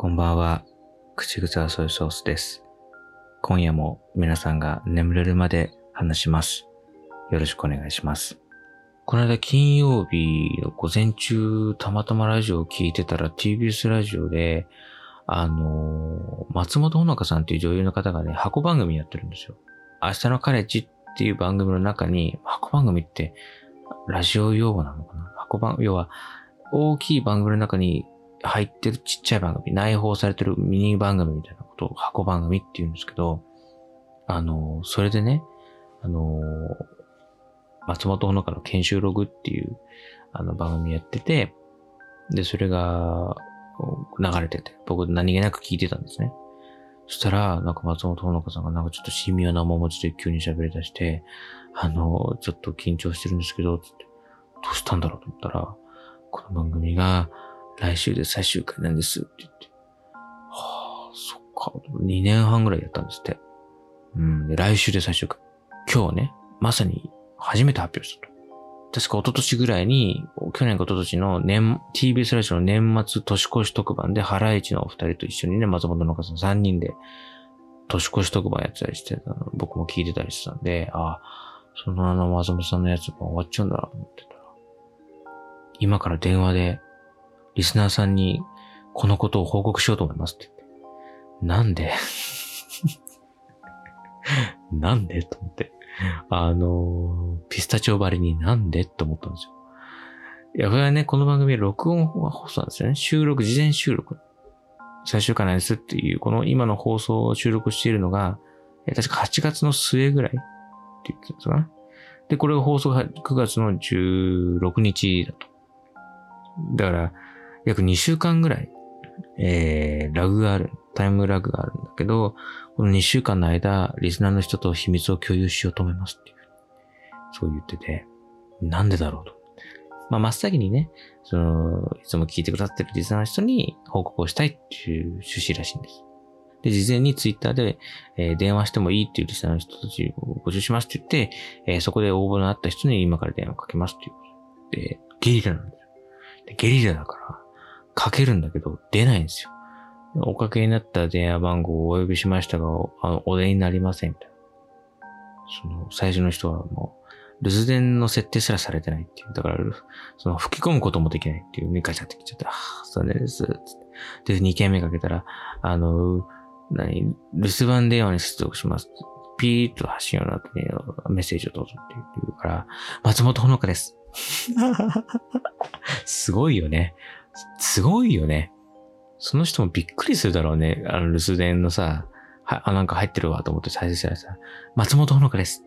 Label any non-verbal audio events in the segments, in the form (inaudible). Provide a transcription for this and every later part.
こんばんは。口癖はソイソースです。今夜も皆さんが眠れるまで話します。よろしくお願いします。この間金曜日の午前中、たまたまラジオを聞いてたら TBS ラジオで、あのー松本穂香さんっていう女優の方がね、箱番組やってるんですよ。明日のカレッジっていう番組の中に、箱番組ってラジオ用語なのかな？箱番、要は大きい番組の中に入ってるちっちゃい番組、内包されてるミニ番組みたいなことを箱番組って言うんですけど、あの、それでね、あの、松本穂香の研修ログっていうあの番組やってて、で、それが流れてて、僕何気なく聞いてたんですね。そしたら、なんか松本穂香さんがなんかちょっと神妙な面持ちで急に喋り出して、あの、ちょっと緊張してるんですけど、つって、どうしたんだろうと思ったら、この番組が来週で最終回なんですって言って。はあ、そっか。2年半ぐらいやったんですって。うん、で来週で最終回。今日ね、まさに初めて発表したと。確か一昨年ぐらいに、去年か一昨年の年、TBS ラジオの年末年越し特番で、ハライチのお二人と一緒にね、松本のさん3人で、年越し特番やってたりしてたの、僕も聞いてたりしてたんで、ああ、そのあの松本さんのやつも終わっちゃうんだなと思ってたら、今から電話で、リスナーさんに、このことを報告しようと思いますって言って。なんで？(laughs) なんで？と思って。あのピスタチオバリになんで？と思ったんですよ。いや、これはね、この番組は録音放送なんですよね。収録、事前収録。最終回なんですっていう、この今の放送を収録しているのが、え確か8月の末ぐらいって言ってたんですかね。で、これが放送が9月の16日だと。だから、約2週間ぐらい、えー、ラグがある、タイムラグがあるんだけど、この2週間の間、リスナーの人と秘密を共有しようと思いますっていう。そう言ってて、なんでだろうと。まあ、真っ先にね、その、いつも聞いてくださってるリスナーの人に報告をしたいっていう趣旨らしいんです。で、事前にツイッターで、えー電話してもいいっていうリスナーの人たちを募集しますって言って、えーそこで応募のあった人に今から電話かけますっていうで、ゲリラなんですよ。でゲリラだから、かけるんだけど、出ないんですよ。おかけになった電話番号をお呼びしましたが、おあの、お出になりません、みたいな。その、最初の人はもう、留守電の設定すらされてないっていう。だから、その、吹き込むこともできないっていうね、ガチャってきちゃって、ああ、残念です。で、2件目かけたら、あの、何、留守番電話に接続します。ピーッと発信用の後にメッセージをどうぞって言うから、松本穂香です。(laughs) すごいよね。すごいよね。その人もびっくりするだろうね。あの留守電のさ、は、あ、なんか入ってるわと思って再生したらさ、松本穂香です。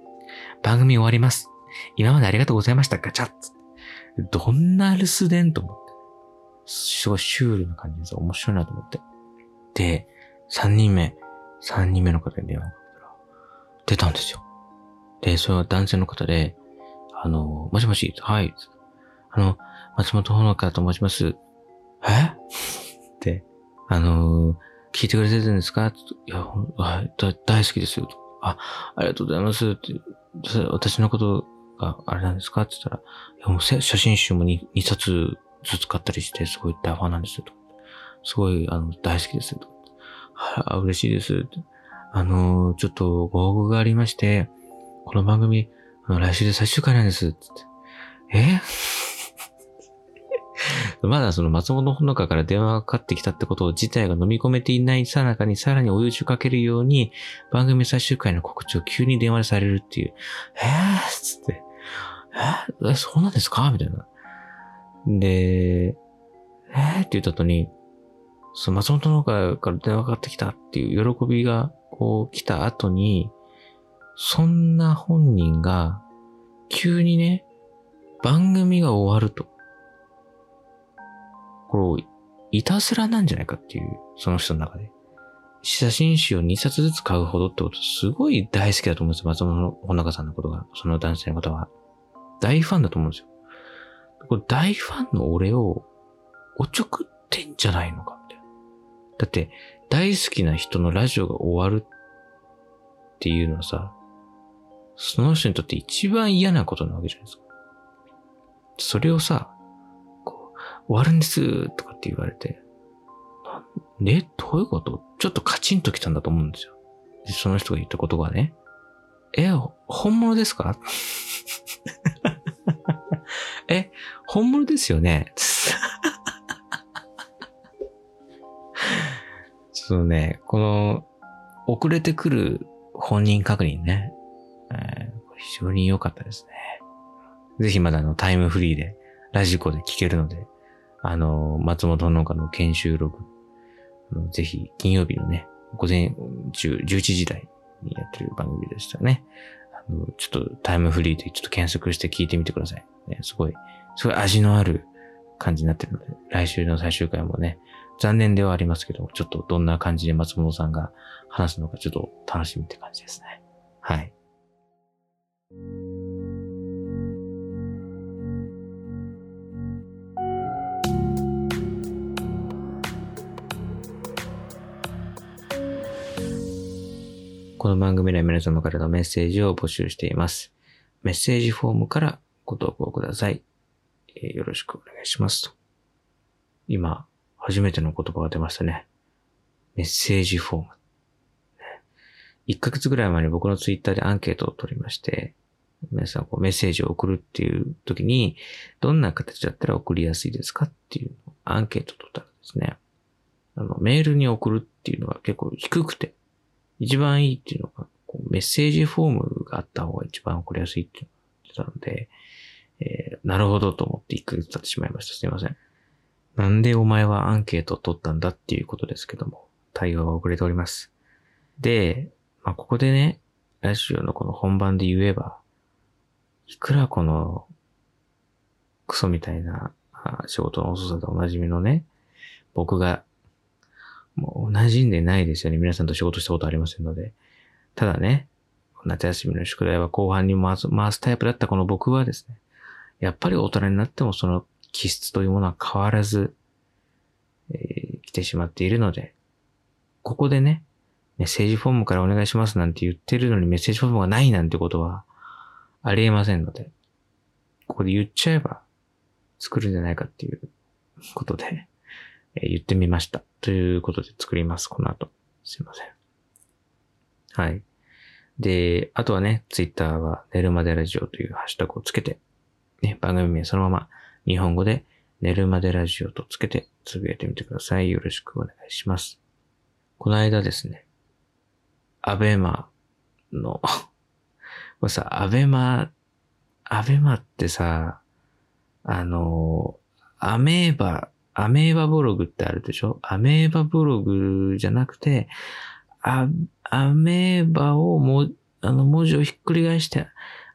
番組終わります。今までありがとうございました。ガチャッつってどんな留守電と思って。すごいシュールな感じでさ、面白いなと思って。で、三人目、三人目の方に電話をかけたら、出たんですよ。で、それは男性の方で、あの、もしもし、はい。あの、松本穂香と申します。え？(laughs) って、あの、聞いてくれてるんですか？いや、大好きですよ。あ、ありがとうございます。って、私のことがあれなんですか？って言ったら、写真集も 2, 2冊ずつ買ったりして、すごい大ファンなんですよ。すごい、あの、大好きですよ。とは、あ嬉しいです。あの、ちょっとご報告がありまして、この番組、来週で最終回なんです。って。え？まだその松本穂香から電話がかかってきたってことを自体が飲み込めていないさなかにさらに追い打ちをかけるように番組最終回の告知を急に電話でされるっていう。えーっつって。えー、えそうなんですかみたいな。で、えーって言った後に、その松本の方から電話がかかってきたっていう喜びがこう来た後に、そんな本人が急にね、番組が終わると。これ、いたずらなんじゃないかっていう、その人の中で。写真集を2冊ずつ買うほどってこと、すごい大好きだと思うんですよ。松本穂香さんのことが、その男性のことは。大ファンだと思うんですよ。これ大ファンの俺を、おちょくってんじゃないのかみたいな。だって、大好きな人のラジオが終わるっていうのはさ、その人にとって一番嫌なことなわけじゃないですか。それをさ、終わるんですとかって言われて、で、どういうこと？ちょっとカチンときたんだと思うんですよ。で、その人が言ったことがね、え、本物ですか？(laughs) え、本物ですよね？(laughs) そのね、この、遅れてくる本人確認ね、えー、非常に良かったですね。ぜひまだのタイムフリーで、ラジコで聞けるので、あの、松本農家の研修ログ、ぜひ金曜日のね、午前中、11時台にやってる番組でしたね。あの、ちょっとタイムフリーでちょっと検索して聞いてみてください。ね、すごい、すごい味のある感じになってるので、来週の最終回もね、残念ではありますけど、ちょっとどんな感じで松本さんが話すのかちょっと楽しみって感じですね。はい。この番組では皆様からのメッセージを募集しています。メッセージフォームからご投稿ください。えー、よろしくお願いしますと。今、初めての言葉が出ましたね。メッセージフォーム。1ヶ月ぐらい前に僕のツイッターでアンケートを取りまして、皆さんこうメッセージを送るっていう時に、どんな形だったら送りやすいですかっていうアンケートを取ったらですね、あの、メールに送るっていうのが結構低くて、一番いいっていうのが、こうメッセージフォームがあった方が一番送りやすいって言ってたので、えー、なるほどと思って1ヶ月経ってしまいました。すいません。なんでお前はアンケートを取ったんだっていうことですけども、対応は遅れております。で、まあ、ここでね、ラジオのこの本番で言えば、いくらこの、クソみたいな仕事の遅さでおなじみのね、僕がもう馴染んでないですよね。皆さんと仕事したことありませんので。ただね、夏休みの宿題は後半に回す回すタイプだったこの僕はですね、やっぱり大人になってもその気質というものは変わらず、えー、来てしまっているので、ここでね、メッセージフォームからお願いしますなんて言ってるのにメッセージフォームがないなんてことはありえませんので、ここで言っちゃえば作るんじゃないかっていうことで、え、言ってみました。ということで作ります、この後。すいません。はい。で、あとはね、ツイッターは寝るまでラジオというハッシュタグをつけて、ね、番組名そのまま日本語で寝るまでラジオとつけてつぶやいてみてください。よろしくお願いします。この間ですね、アベマのこれさ、アベマ、アベマってさ、あの、アメーバアメーバブログってあるでしょ？アメーバブログじゃなくて、ア、メーバをも、あの文字をひっくり返して、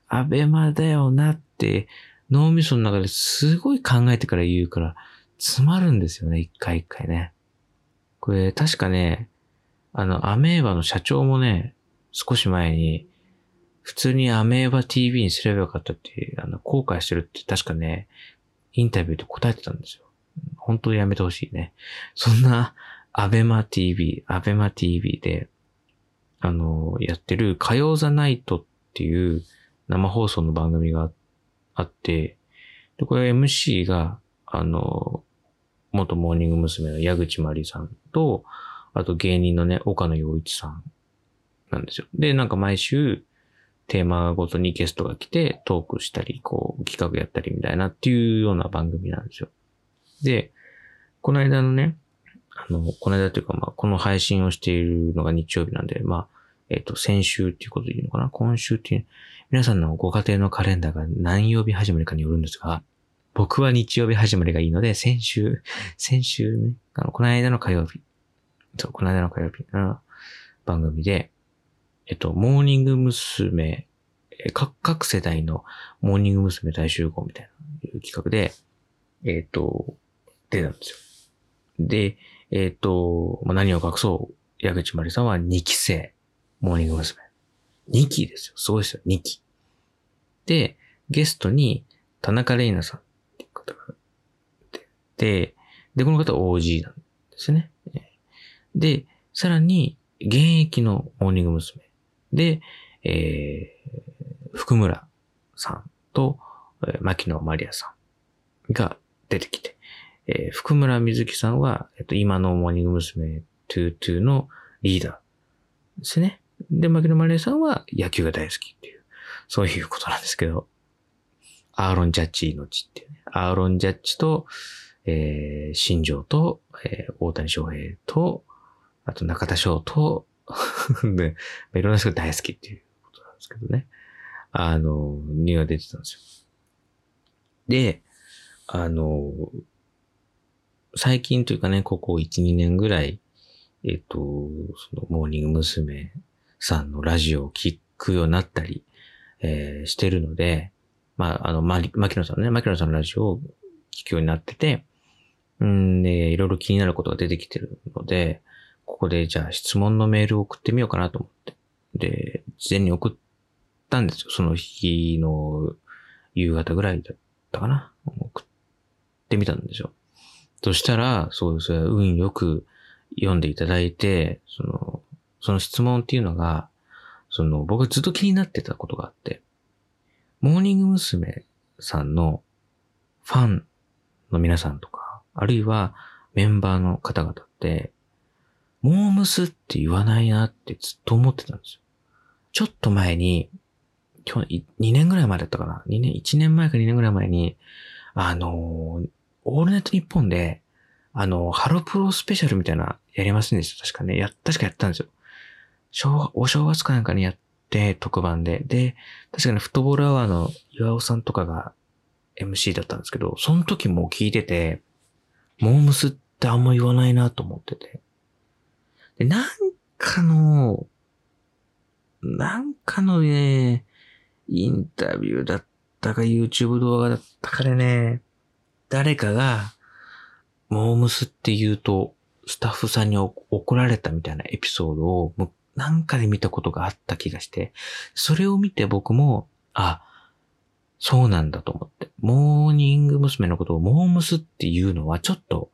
アベマだよなって脳みその中ですごい考えてから言うから、詰まるんですよね、一回一回ね。これ、確かね、あの、アメーバの社長もね、少し前に、普通にアメーバ TV にすればよかったって、あの、後悔してるって確かね、インタビューで答えてたんですよ。本当にやめてほしいね。そんな、アベマ TV、アベマ TV で、あの、やってる火曜ザナイトっていう生放送の番組があって、で、これ MC が、あの、元モーニング娘。の矢口まりさんと、あと芸人のね、岡野洋一さんなんですよ。で、なんか毎週、テーマごとにゲストが来てトークしたり、こう、企画やったりみたいなっていうような番組なんですよ。で、この間のね、あの、この間というか、まあ、この配信をしているのが日曜日なんで、まあ、えっ、ー、と、先週っていうことでいいのかな？今週っていう、皆さんのご家庭のカレンダーが何曜日始まりかによるんですが、僕は日曜日始まりがいいので、先週、(laughs) 先週ね、あの、この間の火曜日、そう、この間の火曜日の番組で、えっと、モーニング娘。各、各世代のモーニング娘。大集合みたいな企画で、えっと、出たんですよ。で、えっ、ー、と、まあ、何を隠そう、矢口まりさんは2期生、モーニング娘。2期ですよ。すごいですよ、2期。で、ゲストに田中玲奈さんっていう方がで、で、この方は OG なんですね。で、さらに、現役のモーニング娘。で、えー、福村さんと、牧野マリアさんが出てきて、えー、福村瑞希さんは、えっと、今のモーニング娘。22のリーダーですね。で、牧野マネーさんは野球が大好きっていう、そういうことなんですけど、アーロン・ジャッジの地っていうね。アーロン・ジャッジと、えー、新庄と、えー、大谷翔平と、あと中田翔と、(laughs) で、いろんな人が大好きっていうことなんですけどね。あの、ニューが出てたんですよ。で、あの、最近というかね、ここ1、2年ぐらい、えっと、その、モーニング娘。さんのラジオを聞くようになったり、えー、してるので、まあ、あの、ま、牧野さんね、牧野さんのラジオを聞くようになってて、うんで、いろいろ気になることが出てきてるので、ここでじゃあ質問のメールを送ってみようかなと思って。で、事前に送ったんですよ。その日の夕方ぐらいだったかな。送ってみたんですよ。そしたら、そうです。運よく読んでいただいて、その、その質問っていうのが、その、僕がずっと気になってたことがあって、モーニング娘。さんのファンの皆さんとか、あるいはメンバーの方々って、モームスって言わないなってずっと思ってたんですよ。ちょっと前に、去年、2年ぐらい前だったかな ?2 年、1年前か2年ぐらい前に、あのー、オールネット日本で、あの、ハロプロスペシャルみたいなやりませんでした？確かね。や、確かやったんですよ。正お正月かなんかにやって、特番で。で、確かにフットボールアワーの岩尾さんとかが MC だったんですけど、その時も聞いてて、モームスってあんま言わないなと思ってて。で、なんかの、なんかのね、インタビューだったか YouTube 動画だったかでね、誰かが、モームスって言うと、スタッフさんに怒られたみたいなエピソードを、なんかで見たことがあった気がして、それを見て僕も、あ、そうなんだと思って。モーニング娘。のことをモームスっていうのはちょっと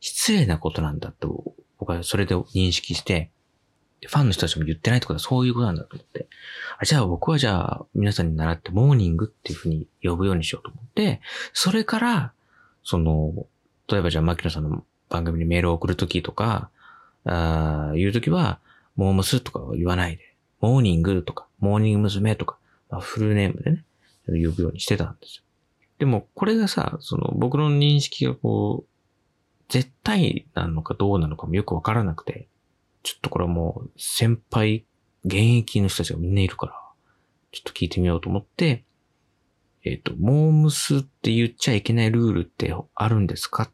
失礼なことなんだと、僕はそれで認識して、ファンの人たちも言ってないってことはそういうことなんだと思って。あじゃあ僕はじゃあ皆さんに習ってモーニングっていうふうに呼ぶようにしようと思って、それから、その、例えばじゃあ牧野さんの番組にメールを送るときとか、あ言うときは、モームスとかは言わないで、モーニングとか、モーニング娘。とか、まあ、フルネームでね、呼ぶようにしてたんですよ。でも、これがさ、その、僕の認識がこう、絶対なのかどうなのかもよくわからなくて、ちょっとこれはもう、先輩、現役の人たちがみんないるから、ちょっと聞いてみようと思って、えっ、ー、と、モームスって言っちゃいけないルールってあるんですかっ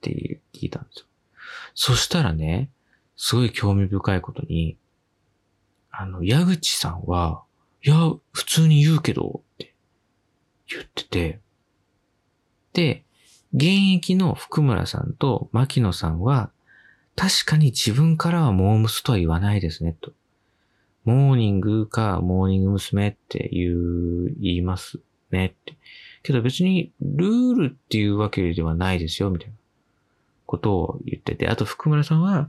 て聞いたんですよ。そしたらね、すごい興味深いことに、あの、矢口さんは、いや、普通に言うけど、って言ってて、で、現役の福村さんと牧野さんは、確かに自分からはモームスとは言わないですね、と。モーニングかモーニング娘。って言う、言いますねって。けど別にルールっていうわけではないですよ、みたいなことを言ってて。あと福村さんは、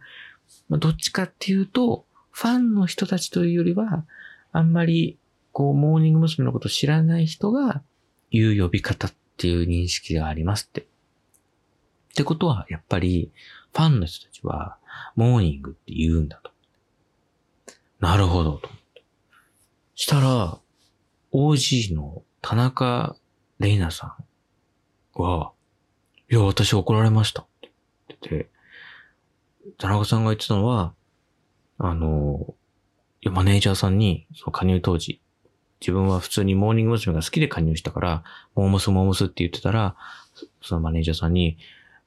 ま、どっちかっていうと、ファンの人たちというよりは、あんまり、こう、モーニング娘。のこと知らない人が言う呼び方っていう認識がありますって。ってことは、やっぱり、ファンの人たちは、モーニングって言うんだと。なるほど、と思って。したら、OG の田中玲奈さんは、いや、私怒られましたって言って、田中さんが言ってたのは、あの、マネージャーさんに、その加入当時、自分は普通にモーニング娘。が好きで加入したから、モームスモームスって言ってたら、そのマネージャーさんに、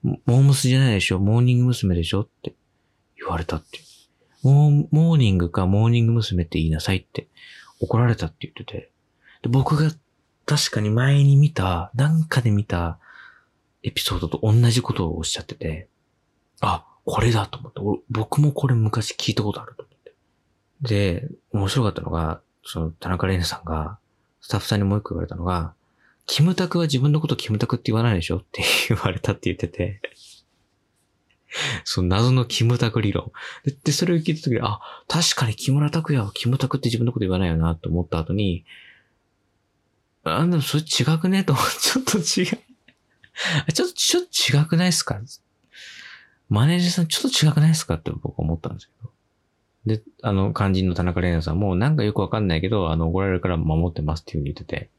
モームスじゃないでしょモーニング娘。でしょって言われたって。モーモーニングかモーニング娘。って言いなさいって怒られたって言ってて。で僕が確かに前に見た、なんかで見たエピソードと同じことをおっしゃってて、あ、これだと思って、僕もこれ昔聞いたことあると思って。で、面白かったのが、その田中玲奈さんが、スタッフさんにもう一個言われたのが、キムタクは自分のことキムタクって言わないでしょって言われたって言っててその謎のキムタク理論。で、それを聞いたときに、あ、確かに木村拓哉はキムタクって自分のこと言わないよなと思った後に、あ、でもそれ違くね？と、(laughs) ちょっと違う。ちょっと、ちょっと違くないですか？マネージャーさんちょっと違くないですか？って僕思ったんですけど。で、あの、肝心の田中玲奈さんも、なんかよくわかんないけど、あの、怒られるから守ってますっていうふうに言ってて、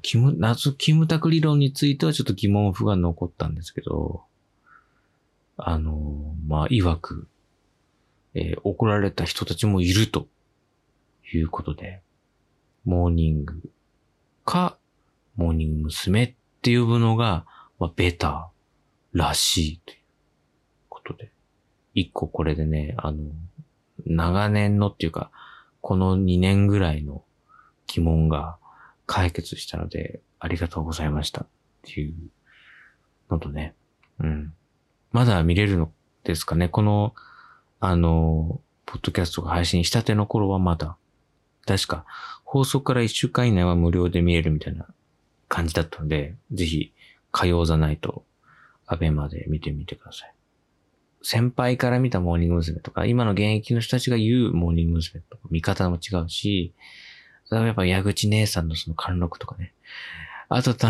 キム、謎キムタク理論についてはちょっと疑問符が残ったんですけど、あの、まあ、曰く、えー、怒られた人たちもいるということで、モーニングか、モーニング娘。っていうのが、まあ、ベターらしいということで。一個これでね、あの、長年のっていうか、この2年ぐらいの疑問が解決したので、ありがとうございましたっていうのとね、うん。まだ見れるのですかねこの、あの、ポッドキャストが配信したての頃はまだ、確か、放送から1週間以内は無料で見れるみたいな感じだったので、ぜひ、火曜ザナイト、アベマで見てみてください。先輩から見たモーニング娘。とか、今の現役の人たちが言うモーニング娘。とか、見方も違うし、やっぱ矢口姉さんのその貫禄とかね。あと、た、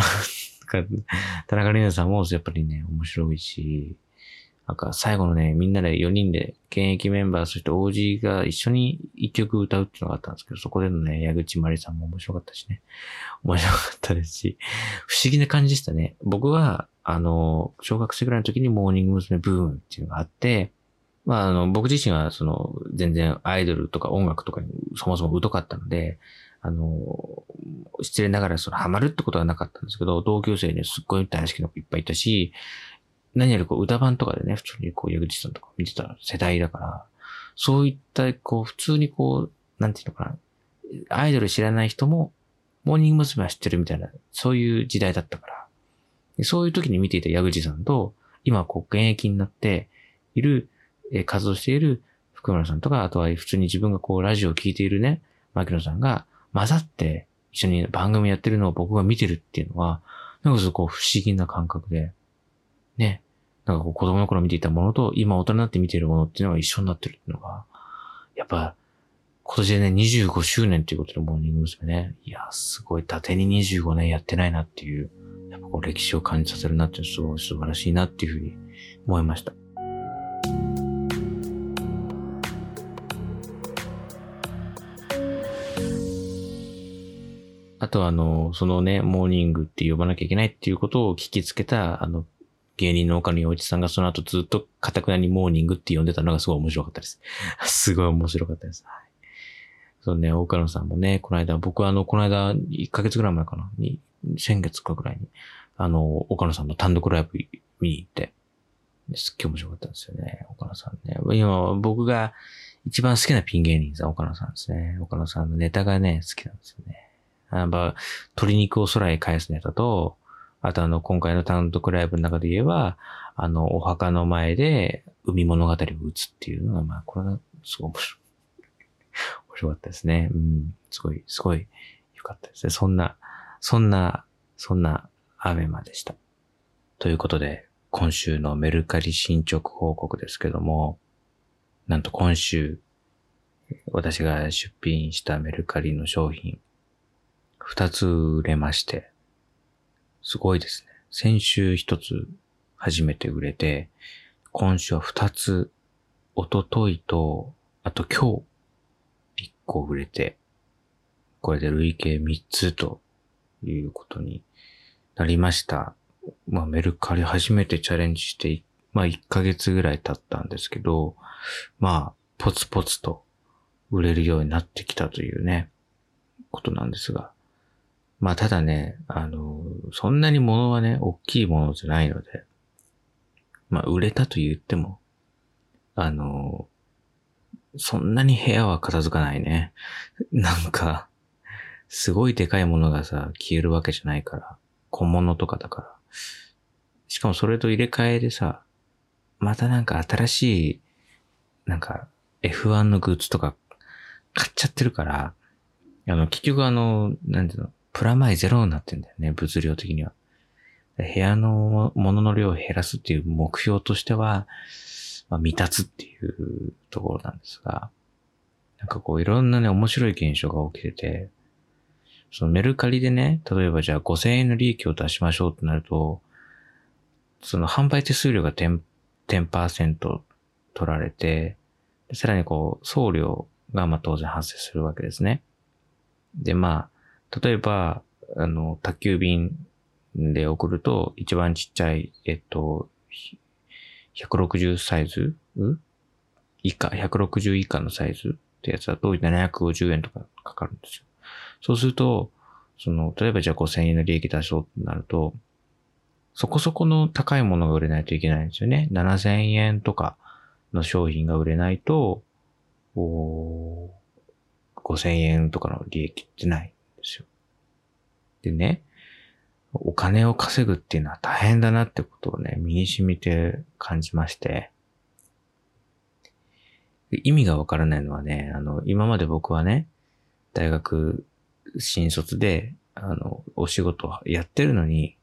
田中玲奈さんもやっぱりね、面白いし、なんか最後のね、みんなで4人で、現役メンバー、そして OG が一緒に一曲歌うっていうのがあったんですけど、そこでのね、矢口まりさんも面白かったしね。面白かったですし、不思議な感じでしたね。僕は、あの、小学生ぐらいの時にモーニング娘。ブームっていうのがあって、まあ、あの、僕自身は、その、全然アイドルとか音楽とかにそもそも疎かったので、あの、失礼ながらそのハマるってことはなかったんですけど、同級生にすっごい大好きな子いっぱいいたし、何よりこう歌版とかでね、普通にこう、矢口さんとか見てた世代だから、そういったこう、普通にこう、なんていうのかな、アイドル知らない人も、モーニング娘。は知ってるみたいな、そういう時代だったから、そういう時に見ていた矢口さんと、今、こう、現役になっている、え活動している福村さんとか、あとは普通に自分がこう、ラジオを聴いているね、牧野さんが混ざって一緒に番組やってるのを僕が見てるっていうのは、なんかこう、不思議な感覚で、ね、なんかこう、子供の頃見ていたものと、今大人になって見ているものっていうのが一緒になってるっていうのが、やっぱ、今年でね、25周年っていうことでモーニング娘。ね。いや、すごい、伊達に25年やってないなっていう、やっぱこう歴史を感じさせるなっていうすごい素晴らしいなっていうふうに思いました。あとあの、そのね、モーニングって呼ばなきゃいけないっていうことを聞きつけた、あの、芸人の岡野洋一さんがその後ずっとカタクナにモーニングって呼んでたのがすごい面白かったです。(laughs) すごい面白かったです。はい。そうね、岡野さんもね、この間、僕はあの、この間、1ヶ月ぐらい前かな、に、先月かぐらいに、あの、岡野さんの単独ライブ見に行って、すっげえ面白かったんですよね、岡野さんね。今、僕が一番好きなピン芸人さん、岡野さんですね。岡野さんのネタがね、好きなんですよね。やっぱ、鶏肉を空へ返すネタと、あとあの、今回の単独ライブの中で言えば、あの、お墓の前で海物語を打つっていうのが、まあ、これがすごい面白い。面白かったですね。うん。すごい、すごい良かったですね。そんな、そんな、そんなアベマでした。ということで、今週のメルカリ進捗報告ですけども、なんと今週、私が出品したメルカリの商品、二つ売れまして、すごいですね。先週一つ初めて売れて、今週は二つ、おとといと、あと今日、一個売れて、これで累計三つということになりました。まあメルカリ初めてチャレンジして、まあ一ヶ月ぐらい経ったんですけど、まあポツポツと売れるようになってきたというね、ことなんですが、まあただね、あの、そんなに物はね、大きいものじゃないので、まあ売れたと言っても、あの、そんなに部屋は片付かないね。なんか、すごいでかいものがさ、消えるわけじゃないから、小物とかだから。しかもそれと入れ替えでさ、またなんか新しい、なんか F1 のグッズとか買っちゃってるから、あの、結局あの、なんていうの、プラマイゼロになってんだよね、物量的には。部屋の物の量を減らすっていう目標としては、まあ、未達っていうところなんですが、なんかこういろんなね、面白い現象が起きてて、そのメルカリでね、例えばじゃあ5000円の利益を出しましょうってなると、その販売手数料が 10%, 10取られて、さらにこう、送料がまあ当然発生するわけですね。で、まあ、例えば、あの、宅急便で送ると、一番ちっちゃい、えっと、160サイズ？以下、160以下のサイズってやつだと750円とかかかるんですよ。そうすると、その、例えばじゃあ5000円の利益出そうってなると、そこそこの高いものが売れないといけないんですよね。7000円とかの商品が売れないと、お5000円とかの利益ってないで。ね、お金を稼ぐっていうのは大変だなってことをね、身に染みて感じまして、意味がわからないのはね、あの、今まで僕はね、大学新卒で、あの、お仕事やってるのに、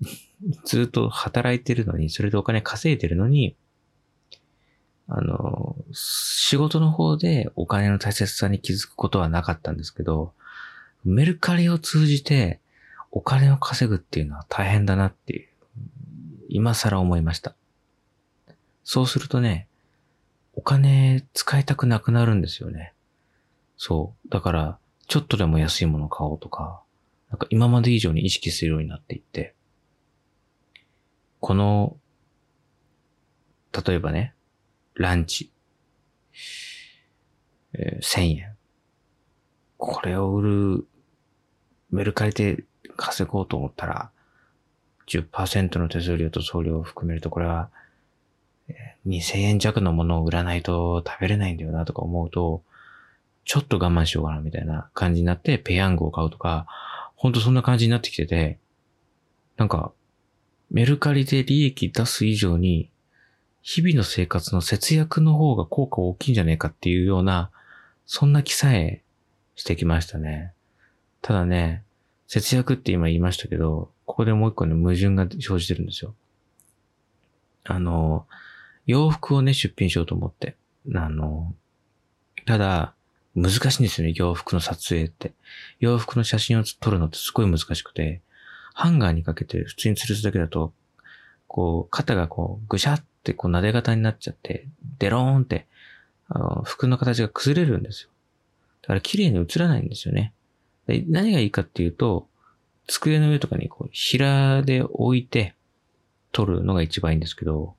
(laughs) ずっと働いてるのに、それでお金稼いでるのに、あの、仕事の方でお金の大切さに気づくことはなかったんですけど、メルカリを通じてお金を稼ぐっていうのは大変だなっていう、今更思いました。そうするとね、お金使いたくなくなるんですよね。そう。だから、ちょっとでも安いもの買おうとか、なんか今まで以上に意識するようになっていって、この、例えばね、ランチ、えー、1000円。これを売る、メルカリで稼ごうと思ったら、10%の手数料と送料を含めると、これは、2000円弱のものを売らないと食べれないんだよなとか思うと、ちょっと我慢しようかなみたいな感じになってペヤングを買うとか、ほんとそんな感じになってきてて、なんか、メルカリで利益出す以上に、日々の生活の節約の方が効果大きいんじゃねえかっていうような、そんな気さえしてきましたね。ただね、節約って今言いましたけど、ここでもう一個ね、矛盾が生じてるんですよ。あの、洋服をね、出品しようと思って。あの、ただ、難しいんですよね、洋服の撮影って。洋服の写真を撮るのってすごい難しくて、ハンガーにかけて普通に吊るすだけだと、こう、肩がこう、ぐしゃってこう、撫で型になっちゃって、デローンって、あの、服の形が崩れるんですよ。だから綺麗に映らないんですよね。何がいいかっていうと、机の上とかにこう、平で置いて撮るのが一番いいんですけど、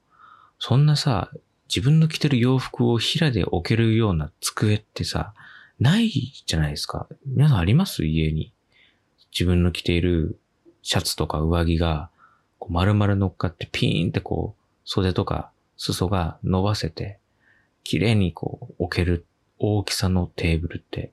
そんなさ、自分の着てる洋服を平で置けるような机ってさ、ないじゃないですか。皆さんあります？家に。自分の着ているシャツとか上着が、こう丸々乗っかってピーンってこう、袖とか裾が伸ばせて、綺麗にこう置ける大きさのテーブルって、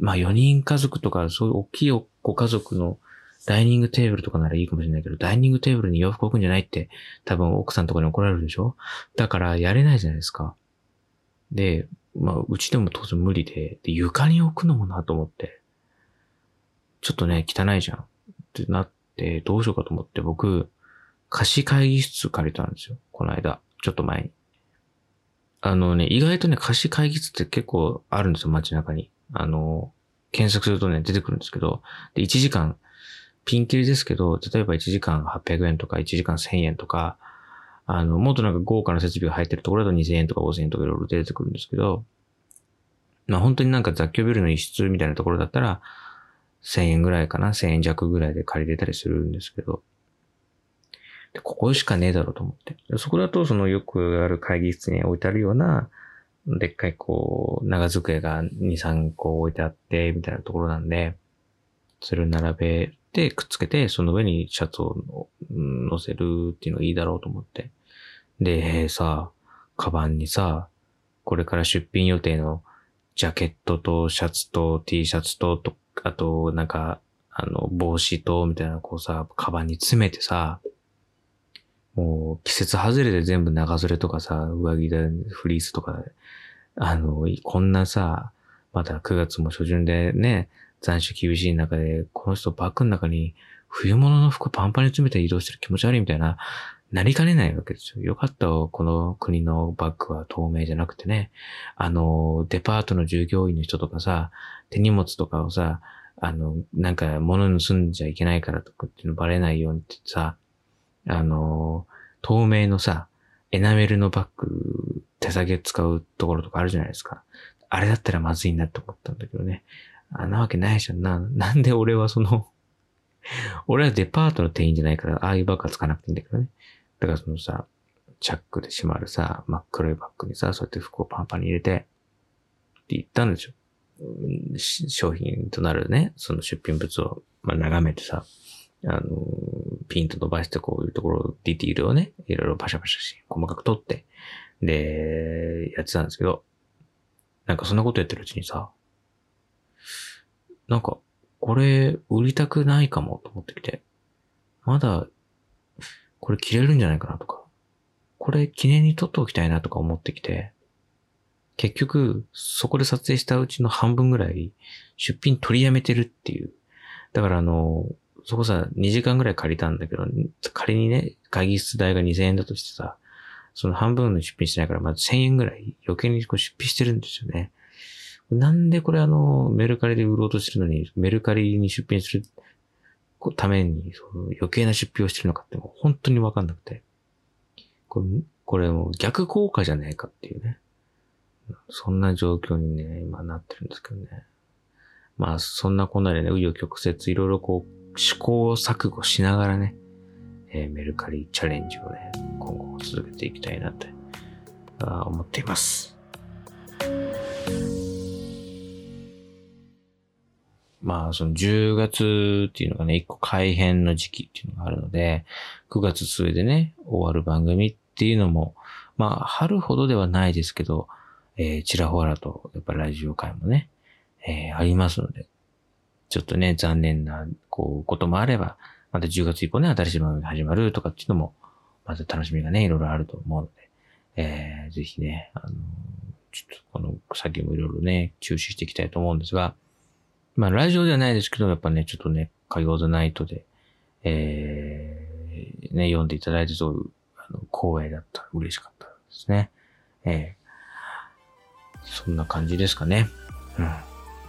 まあ4人家族とかそういう大きいご家族のダイニングテーブルとかならいいかもしれないけど、ダイニングテーブルに洋服置くんじゃないって多分奥さんとかに怒られるでしょ？だからやれないじゃないですか。で、まあうちでも当然無理で、で床に置くのもなと思って、ちょっとね、汚いじゃんってなって、どうしようかと思って僕、貸し会議室借りたんですよ。この間。ちょっと前に。あのね、意外とね、貸し会議室って結構あるんですよ、街中に。あの、検索するとね、出てくるんですけど、で、1時間ピンキリですけど、例えば1時間800円とか1時間1000円とか、あの、もっとなんか豪華な設備が入ってるところだと2000円とか5000円とかいろいろ出てくるんですけど、まあ本当になんか雑居ビルの一室みたいなところだったら、1000円ぐらいかな ?1000 円弱ぐらいで借りれたりするんですけど、でここしかねえだろうと思って。そこだとそのよくある会議室に置いてあるような、でっかいこう、長机が2、3個置いてあって、みたいなところなんで、それを並べで、くっつけて、その上にシャツを乗せるっていうのがいいだろうと思って。で、さ、カバンにさ、これから出品予定のジャケットとシャツと T シャツと、とあと、なんか、あの、帽子と、みたいな、こうさ、カバンに詰めてさ、もう、季節外れで全部長袖とかさ、上着で、フリースとか、あの、こんなさ、まだ9月も初旬でね、残暑厳しい中で、この人バッグの中に冬物の服パンパンに詰めて移動してる気持ち悪いみたいな、なりかねないわけですよ。よかったこの国のバッグは透明じゃなくてね。あの、デパートの従業員の人とかさ、手荷物とかをさ、あの、なんか物盗んじゃいけないからとかっていうのバレないようにってさ、あの、透明のさ、エナメルのバッグ、手下げ使うところとかあるじゃないですか。あれだったらまずいなって思ったんだけどね。あんなわけないじゃんな。なんで俺はその (laughs) 俺はデパートの店員じゃないから、ああいうバッグはつかなくていいんだけどね。だからそのさ、チャックで閉まるさ、真っ黒いバッグにさ、そうやって服をパンパンに入れて、って言ったんでしょ。商品となるね、その出品物を、まあ、眺めてさ、あの、ピンと伸ばしてこういうところ、ディティールをね、いろいろパシャパシャし、細かく取って、で、やってたんですけど、なんかそんなことやってるうちにさ、なんか、これ売りたくないかもと思ってきて、まだ、これ着れるんじゃないかなとか、これ記念に撮っておきたいなとか思ってきて、結局、そこで撮影したうちの半分ぐらい、出品取りやめてるっていう。だからあの、そこさ、2時間ぐらい借りたんだけど、仮にね、会議室代が2000円だとしてさ、その半分の出品しないから、まず1000円ぐらい余計にこう出品してるんですよね。なんでこれあの、メルカリで売ろうとしてるのに、メルカリに出品するために、その余計な出費をしてるのかってもう本当にわかんなくて。これ、これも逆効果じゃねえかっていうね。そんな状況にね、今なってるんですけどね。まあ、そんなこんなでね、紆余曲折、いろいろこう、試行錯誤しながらね、えー、メルカリチャレンジをね、今後も続けていきたいなって思っています。まあ、その10月っていうのがね、一個改編の時期っていうのがあるので、9月末でね、終わる番組っていうのも、まあ、春ほどではないですけど、えー、ちらほらと、やっぱりラジオ会もね、えー、ありますので、ちょっとね、残念な、こう、こともあれば、また10月以降ね、新しい番組が始まるとかっていうのも、また楽しみがね、いろいろあると思うので、えー、ぜひね、あのちょっとこの先もいろいろね、注視していきたいと思うんですが、まあ、ラジオではないですけど、やっぱね、ちょっとね、火曜ザナイトで、えー、ね、読んでいただいてそういう、あの、光栄だった嬉しかったですね。えーそんな感じですかね。うん。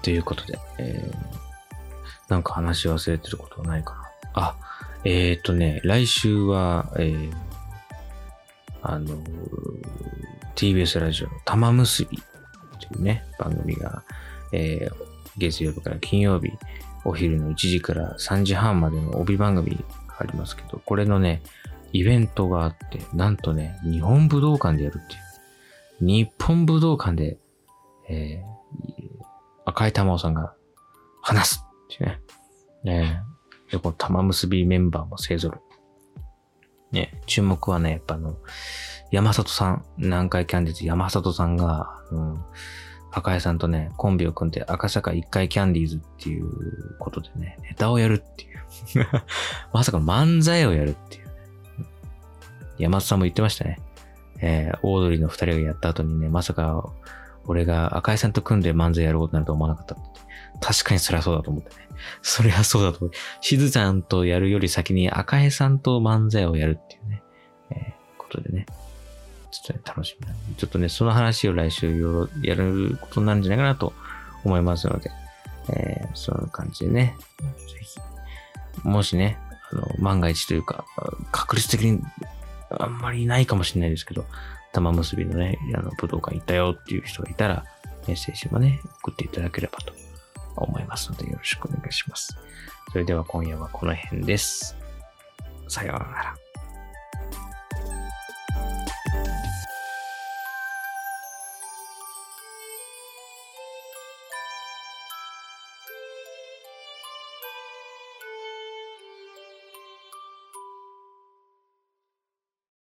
ということで、えー、なんか話し忘れてることはないかな。あ、えっ、ー、とね、来週は、えー、あの、TBS ラジオの玉結びというね、番組が、えー、月曜日から金曜日、お昼の1時から3時半までの帯番組ありますけど、これのね、イベントがあって、なんとね、日本武道館でやるっていう。日本武道館でえー、赤い玉緒さんが話すっていうね。え、で、この玉結びメンバーも勢ぞろい。ね、注目はね、やっぱあの、山里さん、南海キャンディーズ山里さんが、うん、赤井さんとね、コンビを組んで赤坂一回キャンディーズっていうことでね、ネタをやるっていう。(laughs) まさか漫才をやるっていう、ね。山里さんも言ってましたね。えー、オードリーの二人がやった後にね、まさか俺が赤井さんと組んで漫才やることなると思わなかった。確かにそりゃそうだと思ってね。そりゃそうだと思って。しずちゃんとやるより先に赤井さんと漫才をやるっていうね、えー、ことでね。ちょっとね、楽しみなちょっとね、その話を来週いろいろやることになるんじゃないかなと思いますので、えー、そんな感じでね、ぜひ、もしね、あの、万が一というか、確率的にあんまりないかもしれないですけど、玉結びのね、あの、武道館行ったよっていう人がいたら、メッセージもね、送っていただければと思いますので、よろしくお願いします。それでは今夜はこの辺です。さようなら。